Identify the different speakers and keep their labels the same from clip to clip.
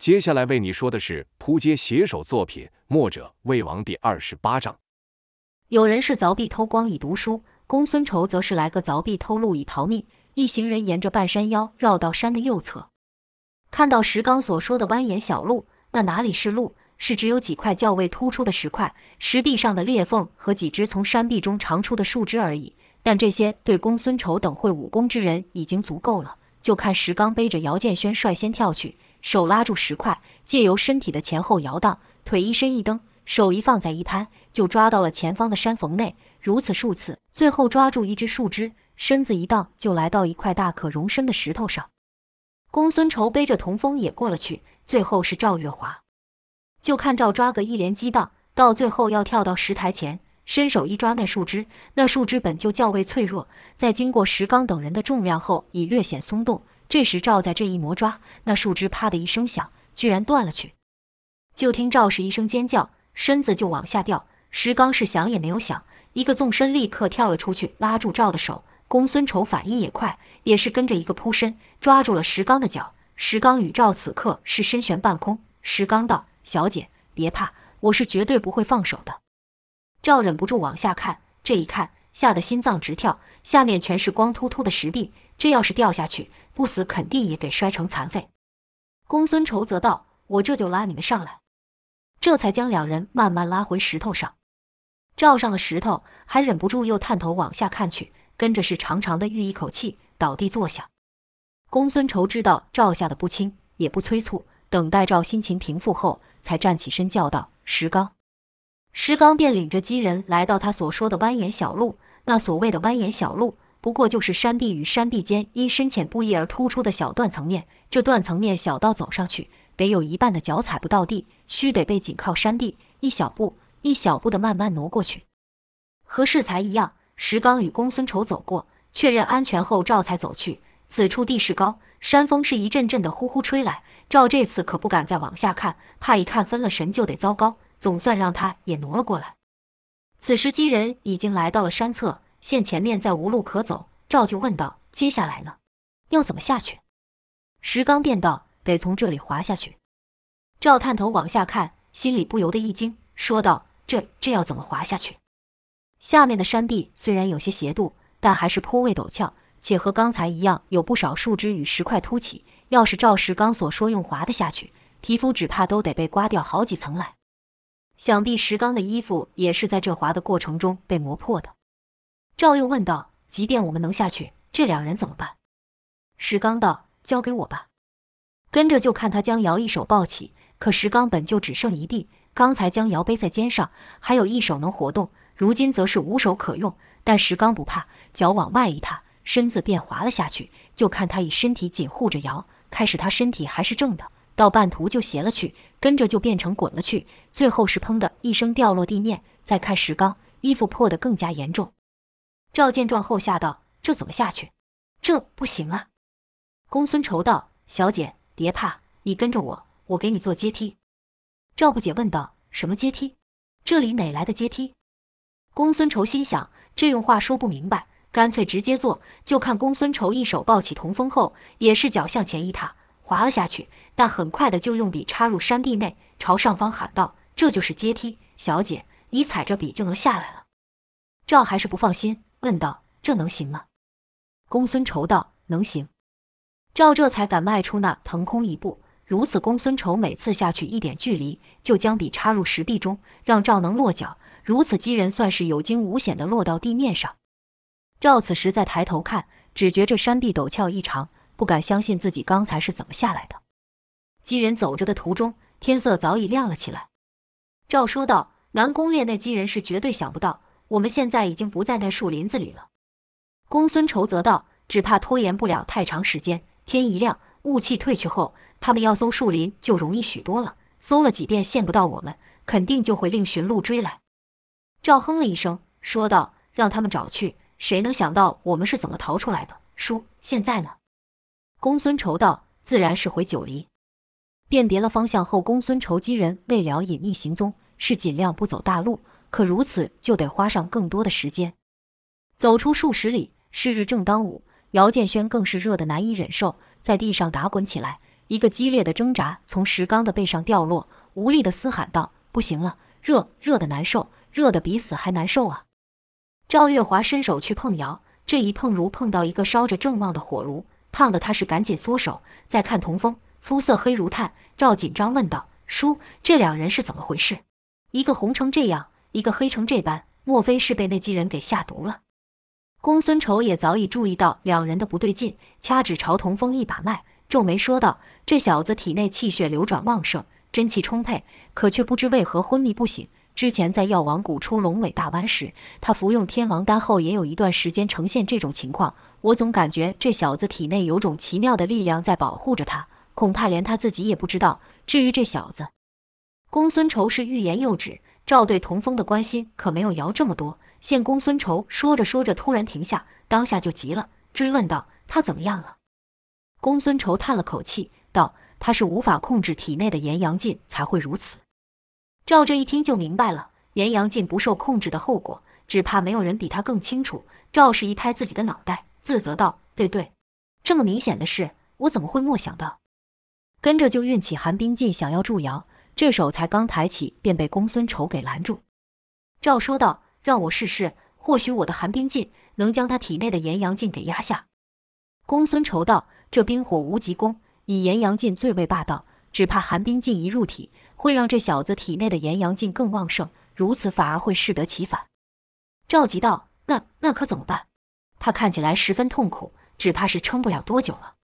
Speaker 1: 接下来为你说的是扑街写手作品《墨者魏王》第二十八章。
Speaker 2: 有人是凿壁偷光以读书，公孙仇则是来个凿壁偷路以逃命。一行人沿着半山腰绕到山的右侧，看到石刚所说的蜿蜒小路，那哪里是路？是只有几块较为突出的石块、石壁上的裂缝和几只从山壁中长出的树枝而已。但这些对公孙仇等会武功之人已经足够了。就看石刚背着姚建轩率先跳去，手拉住石块，借由身体的前后摇荡，腿一伸一蹬，手一放再一摊，就抓到了前方的山缝内。如此数次，最后抓住一只树枝，身子一荡，就来到一块大可容身的石头上。公孙仇背着童风也过了去，最后是赵月华。就看赵抓个一连激荡，到最后要跳到石台前，伸手一抓那树枝，那树枝本就较为脆弱，在经过石刚等人的重量后，已略显松动。这时赵在这一魔抓，那树枝啪的一声响，居然断了去。就听赵氏一声尖叫，身子就往下掉。石刚是想也没有想，一个纵身立刻跳了出去，拉住赵的手。公孙丑反应也快，也是跟着一个扑身，抓住了石刚的脚。石刚与赵此刻是身悬半空。石刚道。小姐，别怕，我是绝对不会放手的。赵忍不住往下看，这一看，吓得心脏直跳，下面全是光秃秃的石壁，这要是掉下去，不死肯定也给摔成残废。公孙仇则道：“我这就拉你们上来。”这才将两人慢慢拉回石头上。赵上了石头，还忍不住又探头往下看去，跟着是长长的吁一口气，倒地坐下。公孙仇知道赵吓得不轻，也不催促，等待赵心情平复后。才站起身叫道：“石刚！”石刚便领着几人来到他所说的蜿蜒小路。那所谓的蜿蜒小路，不过就是山壁与山壁间因深浅不一而突出的小断层面。这断层面小到走上去，得有一半的脚踩不到地，须得被紧靠山壁，一小步一小步的慢慢挪过去。和适才一样，石刚与公孙丑走过，确认安全后，赵才走去。此处地势高，山风是一阵阵的呼呼吹来。赵这次可不敢再往下看，怕一看分了神就得糟糕。总算让他也挪了过来。此时几人已经来到了山侧，见前面再无路可走，赵就问道：“接下来呢？要怎么下去？”石刚便道：“得从这里滑下去。”赵探头往下看，心里不由得一惊，说道：“这这要怎么滑下去？下面的山地虽然有些斜度，但还是颇为陡峭，且和刚才一样，有不少树枝与石块凸起。”要是照石刚所说用滑的下去，皮肤只怕都得被刮掉好几层来。想必石刚的衣服也是在这滑的过程中被磨破的。赵又问道：“即便我们能下去，这两人怎么办？”石刚道：“交给我吧。”跟着就看他将瑶一手抱起，可石刚本就只剩一臂，刚才将瑶背在肩上，还有一手能活动，如今则是无手可用。但石刚不怕，脚往外一踏，身子便滑了下去。就看他以身体紧护着瑶。开始他身体还是正的，到半途就斜了去，跟着就变成滚了去，最后是砰的一声掉落地面。再看石刚，衣服破得更加严重。赵见状后吓道：“这怎么下去？这不行啊！”公孙仇道：“小姐别怕，你跟着我，我给你做阶梯。”赵不解问道：“什么阶梯？这里哪来的阶梯？”公孙仇心想：这用话说不明白。干脆直接做，就看公孙仇一手抱起童风后，也是脚向前一踏，滑了下去。但很快的就用笔插入山地内，朝上方喊道：“这就是阶梯，小姐，你踩着笔就能下来了。”赵还是不放心，问道：“这能行吗？”公孙仇道：“能行。”赵这才敢迈出那腾空一步。如此，公孙仇每次下去一点距离，就将笔插入石壁中，让赵能落脚。如此，几人算是有惊无险地落到地面上。赵此时再抬头看，只觉这山壁陡峭异常，不敢相信自己刚才是怎么下来的。几人走着的途中，天色早已亮了起来。赵说道：“南宫烈那几人是绝对想不到，我们现在已经不在那树林子里了。”公孙仇则道：“只怕拖延不了太长时间。天一亮，雾气退去后，他们要搜树林就容易许多了。搜了几遍见不到我们，肯定就会另寻路追来。”赵哼了一声，说道：“让他们找去。”谁能想到我们是怎么逃出来的？叔，现在呢？公孙仇道：“自然是回九黎。”辨别了方向后，公孙仇几人为了隐匿行踪，是尽量不走大路。可如此就得花上更多的时间。走出数十里，是日正当午，姚建轩更是热得难以忍受，在地上打滚起来。一个激烈的挣扎从石刚的背上掉落，无力地嘶喊道：“不行了，热，热的难受，热得比死还难受啊！”赵月华伸手去碰窑，这一碰如碰到一个烧着正旺的火炉，烫得他是赶紧缩手。再看童风，肤色黑如炭，赵紧张问道：“叔，这两人是怎么回事？一个红成这样，一个黑成这般，莫非是被那几人给下毒了？”公孙仇也早已注意到两人的不对劲，掐指朝童风一把脉。皱眉说道：“这小子体内气血流转旺盛，真气充沛，可却不知为何昏迷不醒。之前在药王谷出龙尾大弯时，他服用天王丹后，也有一段时间呈现这种情况。我总感觉这小子体内有种奇妙的力量在保护着他，恐怕连他自己也不知道。至于这小子……”公孙仇是欲言又止，赵对童风的关心可没有姚这么多。见公孙仇说着说着突然停下，当下就急了，追问道：“他怎么样了？”公孙仇叹了口气，道：“他是无法控制体内的炎阳劲，才会如此。”赵这一听就明白了，炎阳劲不受控制的后果，只怕没有人比他更清楚。赵氏一拍自己的脑袋，自责道：“对对，这么明显的事，我怎么会没想到？”跟着就运起寒冰劲，想要助摇，这手才刚抬起，便被公孙仇给拦住。赵说道：“让我试试，或许我的寒冰劲能将他体内的炎阳劲给压下。”公孙仇道。这冰火无极功，以炎阳劲最为霸道，只怕寒冰劲一入体，会让这小子体内的炎阳劲更旺盛，如此反而会适得其反。赵急道：“那那可怎么办？他看起来十分痛苦，只怕是撑不了多久了。”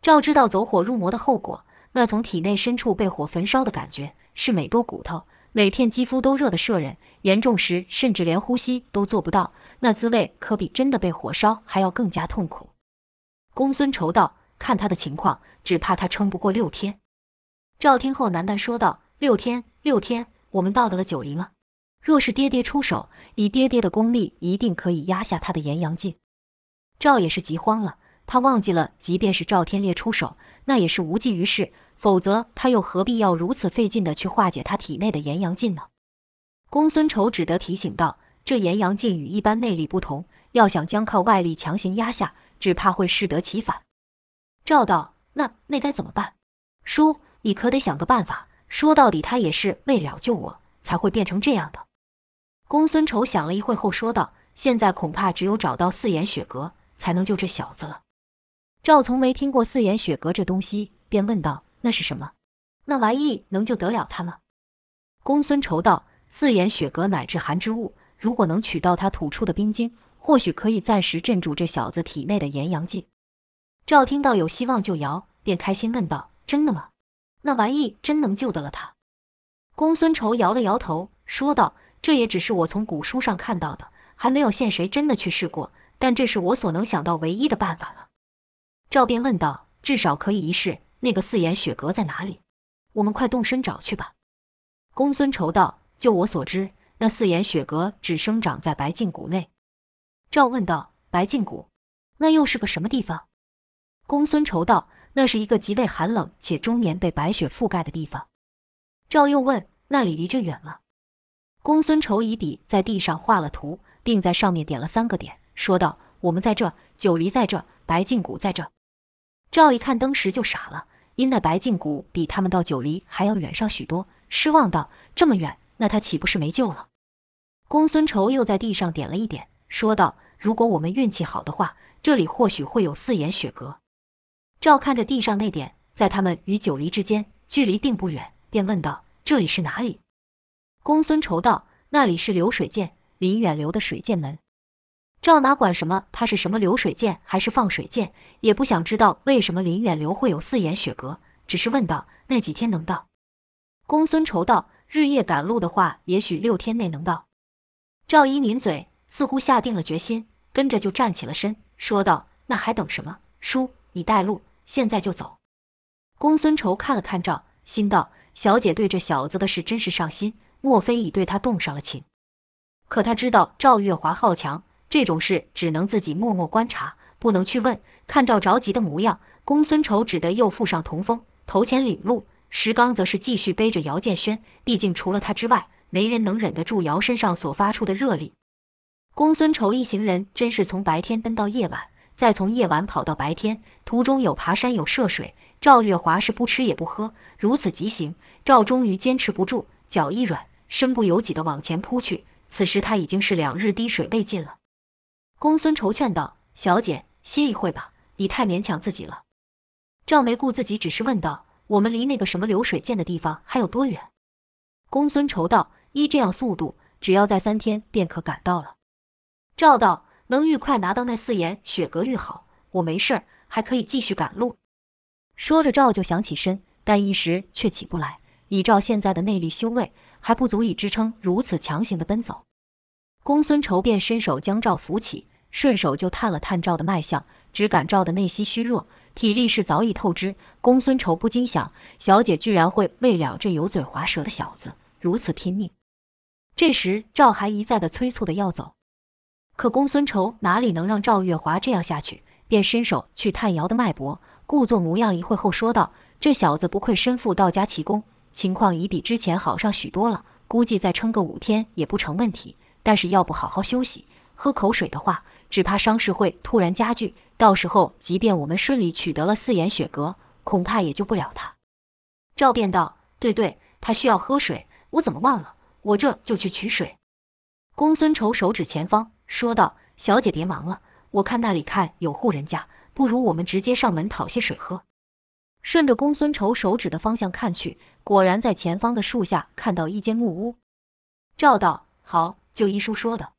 Speaker 2: 赵知道走火入魔的后果，那从体内深处被火焚烧的感觉，是每多骨头、每片肌肤都热得摄人，严重时甚至连呼吸都做不到，那滋味可比真的被火烧还要更加痛苦。公孙仇道：“看他的情况，只怕他撑不过六天。”赵听后喃喃说道：“六天，六天，我们到得了九黎吗？若是爹爹出手，以爹爹的功力，一定可以压下他的炎阳劲。”赵也是急慌了，他忘记了，即便是赵天烈出手，那也是无济于事，否则他又何必要如此费劲地去化解他体内的炎阳劲呢？公孙仇只得提醒道：“这炎阳劲与一般内力不同，要想将靠外力强行压下。”只怕会适得其反。赵道：“那那该怎么办？叔，你可得想个办法。说到底，他也是为了救我，才会变成这样的。”公孙仇想了一会后说道：“现在恐怕只有找到四眼雪阁，才能救这小子了。”赵从没听过四眼雪阁这东西，便问道：“那是什么？那玩意能救得了他吗？”公孙仇道：“四眼雪阁乃至寒之物，如果能取到他吐出的冰晶。”或许可以暂时镇住这小子体内的炎阳劲。赵听到有希望就摇，便开心问道：“真的吗？那玩意真能救得了他？”公孙仇摇了摇头，说道：“这也只是我从古书上看到的，还没有见谁真的去试过。但这是我所能想到唯一的办法了。”赵便问道：“至少可以一试，那个四眼雪阁在哪里？我们快动身找去吧。”公孙仇道：“就我所知，那四眼雪阁只生长在白净谷内。”赵问道：“白净谷，那又是个什么地方？”公孙仇道：“那是一个极为寒冷且终年被白雪覆盖的地方。”赵又问：“那里离这远吗？”公孙仇以笔在地上画了图，并在上面点了三个点，说道：“我们在这，九黎在这，白净谷在这。”赵一看，当时就傻了，因那白净谷比他们到九黎还要远上许多，失望道：“这么远，那他岂不是没救了？”公孙仇又在地上点了一点，说道。如果我们运气好的话，这里或许会有四眼雪阁。赵看着地上那点，在他们与九黎之间距离并不远，便问道：“这里是哪里？”公孙仇道：“那里是流水剑，林远流的水剑门。”赵哪管什么，他是什么流水剑还是放水剑，也不想知道为什么林远流会有四眼雪阁，只是问道：“那几天能到？”公孙仇道：“日夜赶路的话，也许六天内能到。”赵一抿嘴。似乎下定了决心，跟着就站起了身，说道：“那还等什么？叔，你带路，现在就走。”公孙仇看了看赵，心道：“小姐对这小子的事真是上心，莫非已对他动上了情？”可他知道赵月华好强，这种事只能自己默默观察，不能去问。看赵着急的模样，公孙仇只得又附上童风，头前领路。石刚则是继续背着姚建轩，毕竟除了他之外，没人能忍得住姚身上所发出的热力。公孙仇一行人真是从白天奔到夜晚，再从夜晚跑到白天，途中有爬山，有涉水，赵月华是不吃也不喝，如此急行，赵终于坚持不住，脚一软，身不由己地往前扑去。此时他已经是两日滴水未进了。公孙仇劝道：“小姐，歇一会吧，你太勉强自己了。”赵没顾自己，只是问道：“我们离那个什么流水涧的地方还有多远？”公孙仇道：“依这样速度，只要在三天便可赶到了。”赵道：“能愈快拿到那四眼雪阁愈好，我没事儿，还可以继续赶路。”说着，赵就想起身，但一时却起不来。以赵现在的内力修为，还不足以支撑如此强行的奔走。公孙仇便伸手将赵扶起，顺手就探了探赵的脉象，只感赵的内息虚弱，体力是早已透支。公孙仇不禁想：小姐居然会为了这油嘴滑舌的小子如此拼命。这时赵还一再的催促的要走，可公孙仇哪里能让赵月华这样下去，便伸手去探姚的脉搏，故作模样，一会后说道：“这小子不愧身负道家奇功，情况已比之前好上许多了，估计再撑个五天也不成问题。”但是要不好好休息，喝口水的话，只怕伤势会突然加剧。到时候，即便我们顺利取得了四眼雪阁，恐怕也救不了他。赵便道：“对对，他需要喝水，我怎么忘了？我这就去取水。”公孙仇手指前方，说道：“小姐别忙了，我看那里看有户人家，不如我们直接上门讨些水喝。”顺着公孙仇手指的方向看去，果然在前方的树下看到一间木屋。赵道：“好。”就医书说的，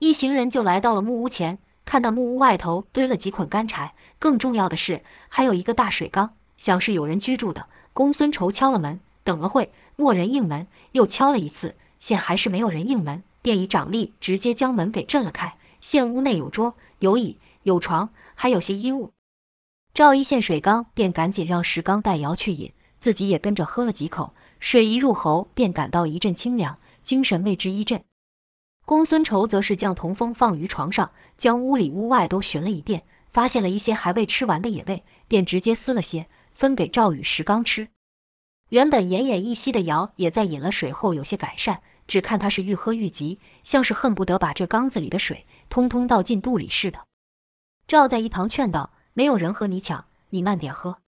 Speaker 2: 一行人就来到了木屋前，看到木屋外头堆了几捆干柴，更重要的是还有一个大水缸，想是有人居住的。公孙仇敲了门，等了会，没人应门，又敲了一次，现还是没有人应门，便以掌力直接将门给震了开。现屋内有桌、有椅、有床，还有些衣物。赵一见水缸，便赶紧让石刚带瑶去饮，自己也跟着喝了几口，水一入喉，便感到一阵清凉，精神为之一振。公孙仇则是将童风放于床上，将屋里屋外都寻了一遍，发现了一些还未吃完的野味，便直接撕了些，分给赵与石刚吃。原本奄奄一息的姚也在饮了水后有些改善，只看他是愈喝愈急，像是恨不得把这缸子里的水通通倒进肚里似的。赵在一旁劝道：“没有人和你抢，你慢点喝。”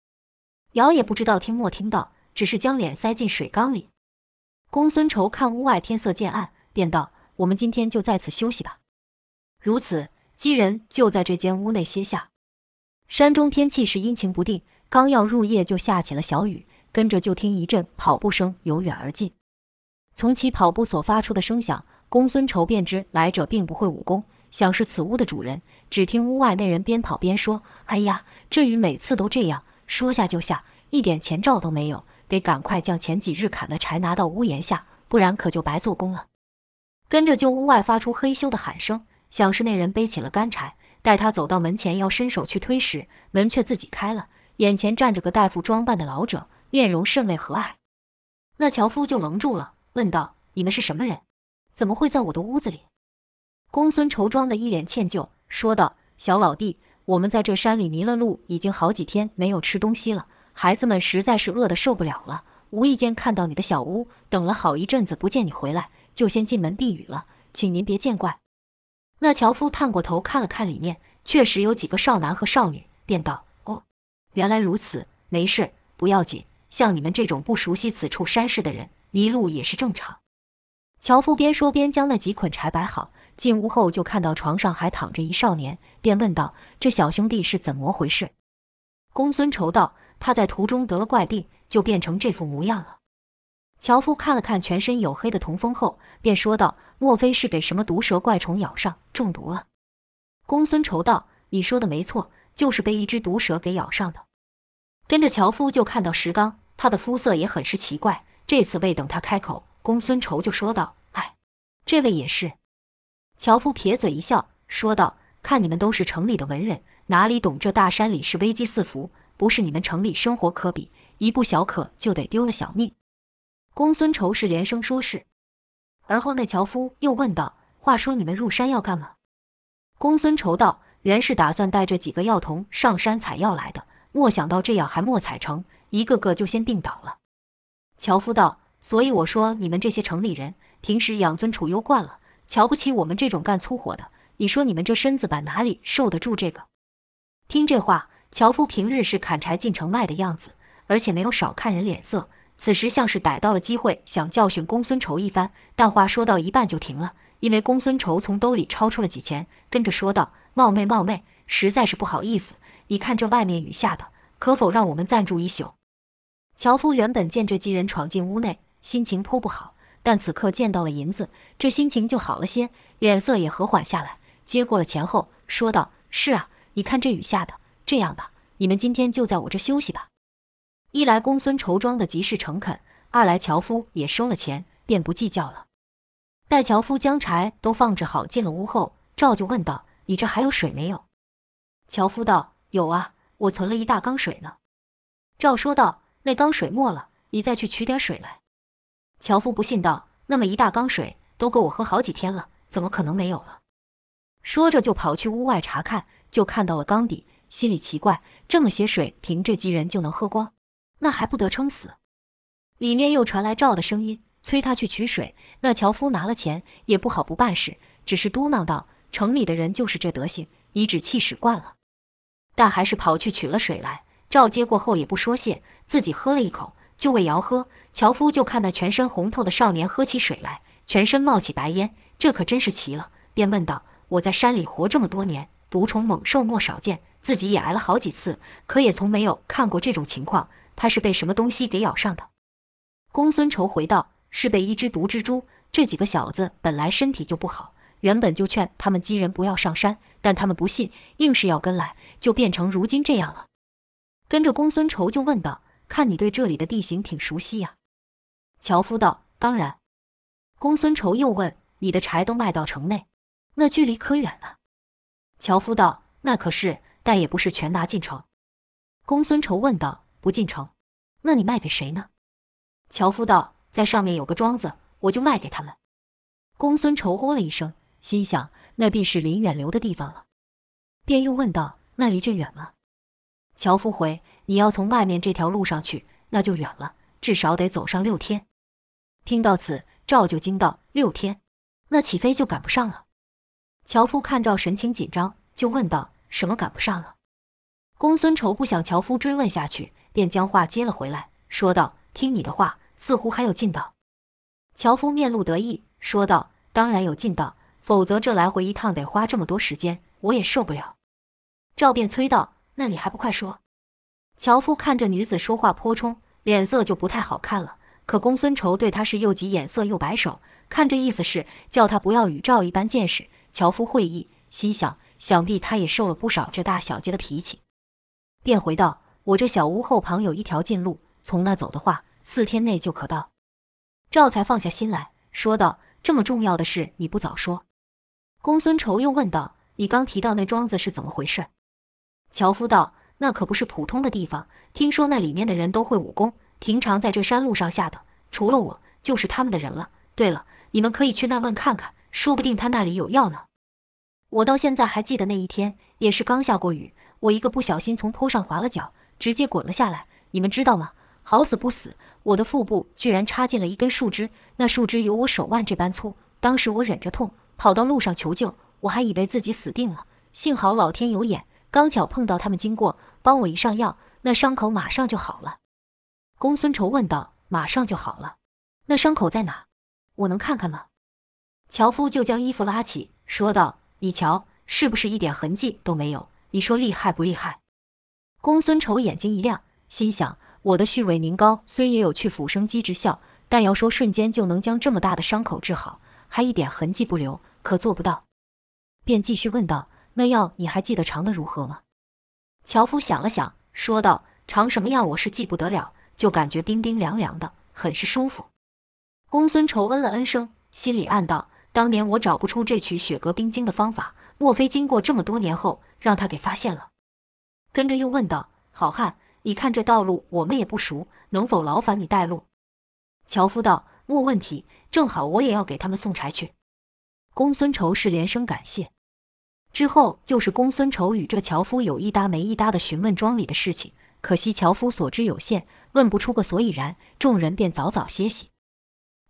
Speaker 2: 姚也不知道听没听到，只是将脸塞进水缸里。公孙仇看屋外天色渐暗，便道。我们今天就在此休息吧。如此，几人就在这间屋内歇下。山中天气是阴晴不定，刚要入夜就下起了小雨，跟着就听一阵跑步声由远而近。从其跑步所发出的声响，公孙仇便知来者并不会武功，想是此屋的主人。只听屋外那人边跑边说：“哎呀，这雨每次都这样，说下就下，一点前兆都没有，得赶快将前几日砍的柴拿到屋檐下，不然可就白做工了。”跟着就屋外发出嘿咻的喊声，想是那人背起了干柴，待他走到门前要伸手去推时，门却自己开了，眼前站着个大夫装扮的老者，面容甚为和蔼。那樵夫就愣住了，问道：“你们是什么人？怎么会在我的屋子里？”公孙仇装的一脸歉疚，说道：“小老弟，我们在这山里迷了路，已经好几天没有吃东西了，孩子们实在是饿得受不了了，无意间看到你的小屋，等了好一阵子不见你回来。”就先进门避雨了，请您别见怪。那樵夫探过头看了看里面，确实有几个少男和少女，便道：“哦，原来如此，没事，不要紧。像你们这种不熟悉此处山势的人，迷路也是正常。”樵夫边说边将那几捆柴摆好，进屋后就看到床上还躺着一少年，便问道：“这小兄弟是怎么回事？”公孙仇道：“他在途中得了怪病，就变成这副模样了。”樵夫看了看全身黝黑的童风后，便说道：“莫非是给什么毒蛇怪虫咬上，中毒了？”公孙仇道：“你说的没错，就是被一只毒蛇给咬上的。”跟着樵夫就看到石刚，他的肤色也很是奇怪。这次未等他开口，公孙仇就说道：“哎，这位也是。”樵夫撇嘴一笑，说道：“看你们都是城里的文人，哪里懂这大山里是危机四伏，不是你们城里生活可比，一不小可就得丢了小命。”公孙仇是连声说是，而后那樵夫又问道：“话说你们入山要干嘛？”公孙仇道：“原是打算带着几个药童上山采药来的，莫想到这样还没采成，一个个就先病倒了。”樵夫道：“所以我说你们这些城里人，平时养尊处优惯了，瞧不起我们这种干粗活的。你说你们这身子板哪里受得住这个？”听这话，樵夫平日是砍柴进城卖的样子，而且没有少看人脸色。此时像是逮到了机会，想教训公孙仇一番，但话说到一半就停了，因为公孙仇从兜里掏出了几钱，跟着说道：“冒昧冒昧，实在是不好意思。你看这外面雨下的，可否让我们暂住一宿？”樵夫原本见这几人闯进屋内，心情颇不好，但此刻见到了银子，这心情就好了些，脸色也和缓下来，接过了钱后说道：“是啊，你看这雨下的，这样吧，你们今天就在我这休息吧。”一来公孙仇装的极是诚恳，二来樵夫也收了钱，便不计较了。待樵夫将柴都放置好，进了屋后，赵就问道：“你这还有水没有？”樵夫道：“有啊，我存了一大缸水呢。”赵说道：“那缸水没了，你再去取点水来。”樵夫不信道：“那么一大缸水都够我喝好几天了，怎么可能没有了？”说着就跑去屋外查看，就看到了缸底，心里奇怪：这么些水，凭这几人就能喝光？那还不得撑死？里面又传来赵的声音，催他去取水。那樵夫拿了钱，也不好不办事，只是嘟囔道：“城里的人就是这德行，颐指气使惯了。”但还是跑去取了水来。赵接过后也不说谢，自己喝了一口，就为要喝。樵夫就看那全身红透的少年喝起水来，全身冒起白烟，这可真是奇了，便问道：“我在山里活这么多年，毒虫猛兽莫少见，自己也挨了好几次，可也从没有看过这种情况。”他是被什么东西给咬上的？公孙仇回道：“是被一只毒蜘蛛。这几个小子本来身体就不好，原本就劝他们几人不要上山，但他们不信，硬是要跟来，就变成如今这样了。”跟着公孙仇就问道：“看你对这里的地形挺熟悉呀？”樵夫道：“当然。”公孙仇又问：“你的柴都卖到城内，那距离可远了？”樵夫道：“那可是，但也不是全拿进城。”公孙仇问道。不进城，那你卖给谁呢？樵夫道：“在上面有个庄子，我就卖给他们。”公孙仇哦了一声，心想那必是林远留的地方了，便又问道：“那离这远吗？”樵夫回：“你要从外面这条路上去，那就远了，至少得走上六天。”听到此，赵就惊道：“六天，那岂非就赶不上了？”樵夫看赵神情紧张，就问道：“什么赶不上了？”公孙仇不想樵夫追问下去。便将话接了回来，说道：“听你的话，似乎还有劲道。”樵夫面露得意，说道：“当然有劲道，否则这来回一趟得花这么多时间，我也受不了。”赵便催道：“那你还不快说？”樵夫看着女子说话颇冲，脸色就不太好看了。可公孙仇对他是又急眼色又摆手，看这意思是叫他不要与赵一般见识。樵夫会意，心想：想必他也受了不少这大小姐的脾气，便回道。我这小屋后旁有一条近路，从那走的话，四天内就可到。赵才放下心来说道：“这么重要的事，你不早说。”公孙仇又问道：“你刚提到那庄子是怎么回事？”樵夫道：“那可不是普通的地方，听说那里面的人都会武功，平常在这山路上下的，除了我，就是他们的人了。对了，你们可以去那问看看，说不定他那里有药呢。我到现在还记得那一天，也是刚下过雨，我一个不小心从坡上滑了脚。”直接滚了下来，你们知道吗？好死不死，我的腹部居然插进了一根树枝，那树枝有我手腕这般粗。当时我忍着痛跑到路上求救，我还以为自己死定了。幸好老天有眼，刚巧碰到他们经过，帮我一上药，那伤口马上就好了。公孙仇问道：“马上就好了？那伤口在哪？我能看看吗？”樵夫就将衣服拉起，说道：“你瞧，是不是一点痕迹都没有？你说厉害不厉害？”公孙仇眼睛一亮，心想：我的续尾凝膏虽也有去腐生肌之效，但要说瞬间就能将这么大的伤口治好，还一点痕迹不留，可做不到。便继续问道：“那药你还记得尝得如何吗？”樵夫想了想，说道：“尝什么药我是记不得了，就感觉冰冰凉凉的，很是舒服。”公孙仇嗯了嗯声，心里暗道：当年我找不出这取雪阁冰晶的方法，莫非经过这么多年后，让他给发现了？跟着又问道：“好汉，你看这道路我们也不熟，能否劳烦你带路？”樵夫道：“莫问题，正好我也要给他们送柴去。”公孙仇是连声感谢。之后就是公孙仇与这樵夫有一搭没一搭的询问庄里的事情，可惜樵夫所知有限，问不出个所以然，众人便早早歇息。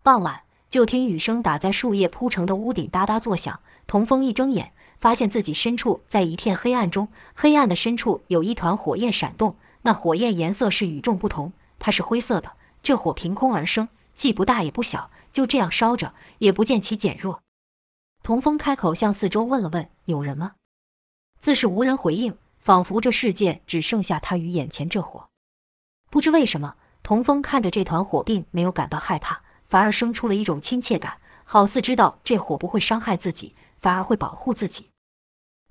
Speaker 2: 傍晚，就听雨声打在树叶铺成的屋顶哒哒作响，童风一睁眼。发现自己身处在一片黑暗中，黑暗的深处有一团火焰闪动，那火焰颜色是与众不同，它是灰色的。这火凭空而生，既不大也不小，就这样烧着，也不见其减弱。童风开口向四周问了问：“有人吗？”自是无人回应，仿佛这世界只剩下他与眼前这火。不知为什么，童风看着这团火，并没有感到害怕，反而生出了一种亲切感，好似知道这火不会伤害自己，反而会保护自己。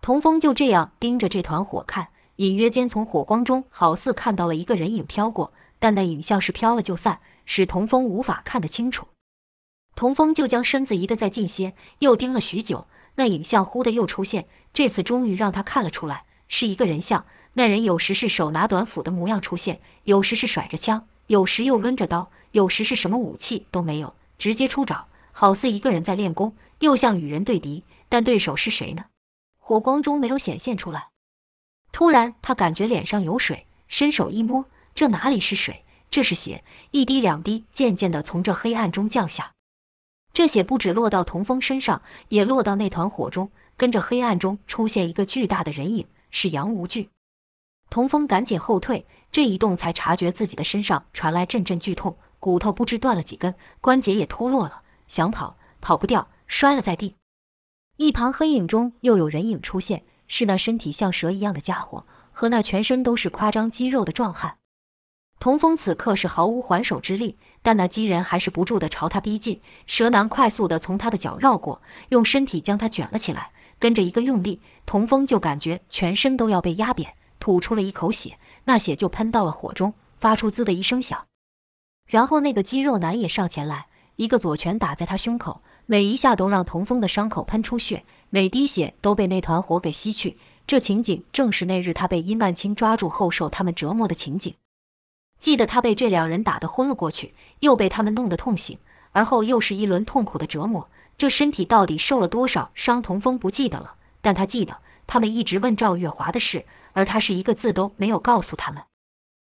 Speaker 2: 童风就这样盯着这团火看，隐约间从火光中好似看到了一个人影飘过，但那影像是飘了就散，使童风无法看得清楚。童风就将身子移得再近些，又盯了许久，那影像忽的又出现。这次终于让他看了出来，是一个人像。那人有时是手拿短斧的模样出现，有时是甩着枪，有时又抡着刀，有时是什么武器都没有，直接出爪，好似一个人在练功，又像与人对敌。但对手是谁呢？火光中没有显现出来。突然，他感觉脸上有水，伸手一摸，这哪里是水？这是血，一滴两滴，渐渐地从这黑暗中降下。这血不止落到童风身上，也落到那团火中，跟着黑暗中出现一个巨大的人影，是杨无惧。童风赶紧后退，这一动才察觉自己的身上传来阵阵剧痛，骨头不知断了几根，关节也脱落了，想跑跑不掉，摔了在地。一旁黑影中又有人影出现，是那身体像蛇一样的家伙，和那全身都是夸张肌肉的壮汉。童风此刻是毫无还手之力，但那鸡人还是不住地朝他逼近。蛇男快速地从他的脚绕过，用身体将他卷了起来。跟着一个用力，童风就感觉全身都要被压扁，吐出了一口血，那血就喷到了火中，发出滋的一声响。然后那个肌肉男也上前来，一个左拳打在他胸口，每一下都让童风的伤口喷出血，每滴血都被那团火给吸去。这情景正是那日他被殷万清抓住后受他们折磨的情景。记得他被这两人打得昏了过去，又被他们弄得痛醒，而后又是一轮痛苦的折磨。这身体到底受了多少伤，童风不记得了，但他记得他们一直问赵月华的事，而他是一个字都没有告诉他们。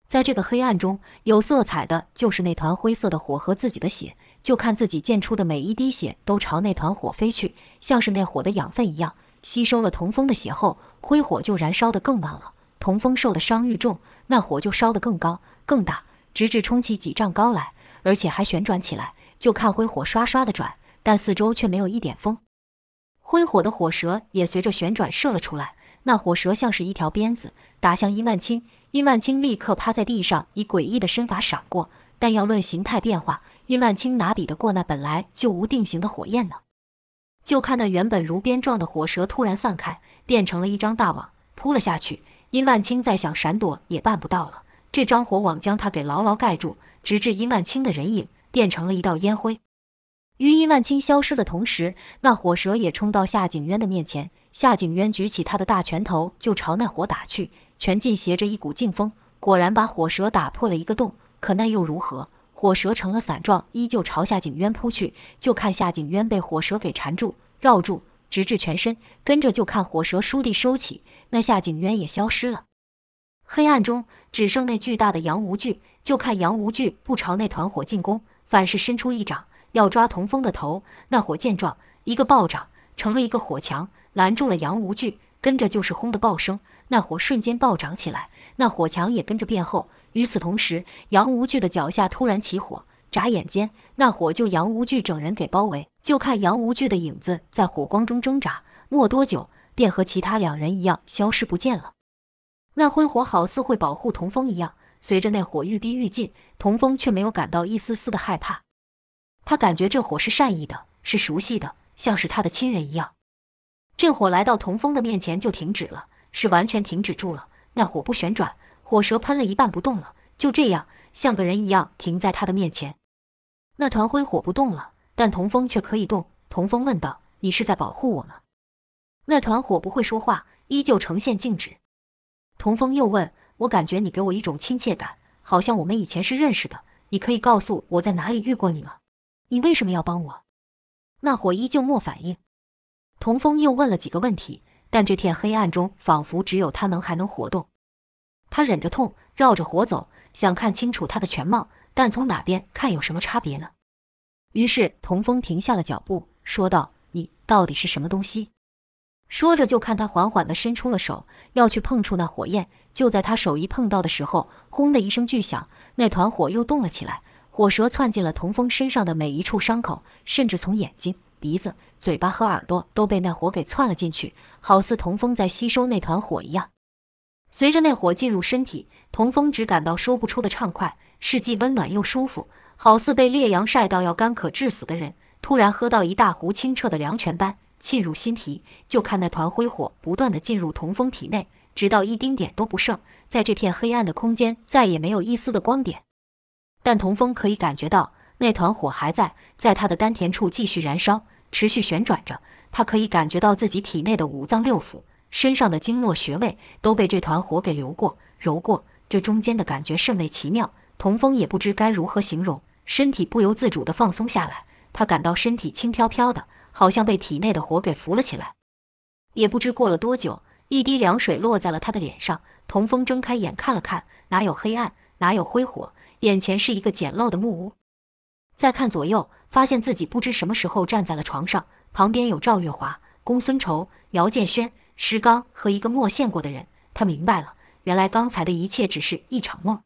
Speaker 2: 在这个黑暗中，有色彩的就是那团灰色的火和自己的血，就看自己溅出的每一滴血都朝那团火飞去，像是那火的养分一样，吸收了童风的血后，灰火就燃烧得更旺了。童风受的伤愈重，那火就烧得更高。更大，直至冲起几丈高来，而且还旋转起来。就看灰火刷刷的转，但四周却没有一点风。灰火的火舌也随着旋转射了出来，那火舌像是一条鞭子，打向殷万清。殷万清立刻趴在地上，以诡异的身法闪过。但要论形态变化，殷万清哪比得过那本来就无定型的火焰呢？就看那原本如鞭状的火舌突然散开，变成了一张大网，扑了下去。殷万清再想闪躲也办不到了。这张火网将他给牢牢盖住，直至殷万清的人影变成了一道烟灰。于殷万清消失的同时，那火蛇也冲到夏景渊的面前。夏景渊举起他的大拳头就朝那火打去，拳劲携着一股劲风，果然把火蛇打破了一个洞。可那又如何？火蛇成了伞状，依旧朝夏景渊扑去。就看夏景渊被火蛇给缠住、绕住，直至全身。跟着就看火蛇倏地收起，那夏景渊也消失了。黑暗中只剩那巨大的杨无惧，就看杨无惧不朝那团火进攻，反是伸出一掌要抓童风的头。那火见状，一个暴掌成了一个火墙，拦住了杨无惧。跟着就是轰的爆声，那火瞬间暴涨起来，那火墙也跟着变厚。与此同时，杨无惧的脚下突然起火，眨眼间那火就杨无惧整人给包围。就看杨无惧的影子在火光中挣扎，没多久便和其他两人一样消失不见了。那灰火好似会保护童风一样，随着那火愈逼愈近，童风却没有感到一丝丝的害怕。他感觉这火是善意的，是熟悉的，像是他的亲人一样。这火来到童风的面前就停止了，是完全停止住了。那火不旋转，火舌喷了一半不动了，就这样像个人一样停在他的面前。那团灰火不动了，但童风却可以动。童风问道：“你是在保护我吗？”那团火不会说话，依旧呈现静止。童风又问：“我感觉你给我一种亲切感，好像我们以前是认识的。你可以告诉我在哪里遇过你吗？你为什么要帮我？”那火依旧没反应。童风又问了几个问题，但这片黑暗中仿佛只有他能还能活动。他忍着痛，绕着火走，想看清楚他的全貌，但从哪边看有什么差别呢？于是童风停下了脚步，说道：“你到底是什么东西？”说着，就看他缓缓地伸出了手，要去碰触那火焰。就在他手一碰到的时候，轰的一声巨响，那团火又动了起来，火舌窜进了童风身上的每一处伤口，甚至从眼睛、鼻子、嘴巴和耳朵都被那火给窜了进去，好似童风在吸收那团火一样。随着那火进入身体，童风只感到说不出的畅快，是既温暖又舒服，好似被烈阳晒到要干渴致死的人，突然喝到一大壶清澈的凉泉般。沁入心脾，就看那团灰火不断地进入童风体内，直到一丁点都不剩，在这片黑暗的空间再也没有一丝的光点。但童风可以感觉到那团火还在，在他的丹田处继续燃烧，持续旋转着。他可以感觉到自己体内的五脏六腑、身上的经络穴位都被这团火给流过、揉过，这中间的感觉甚为奇妙。童风也不知该如何形容，身体不由自主地放松下来，他感到身体轻飘飘的。好像被体内的火给扶了起来，也不知过了多久，一滴凉水落在了他的脸上。童风睁开眼看了看，哪有黑暗，哪有灰火，眼前是一个简陋的木屋。再看左右，发现自己不知什么时候站在了床上，旁边有赵月华、公孙仇、姚建轩、石刚和一个没见过的人。他明白了，原来刚才的一切只是一场梦。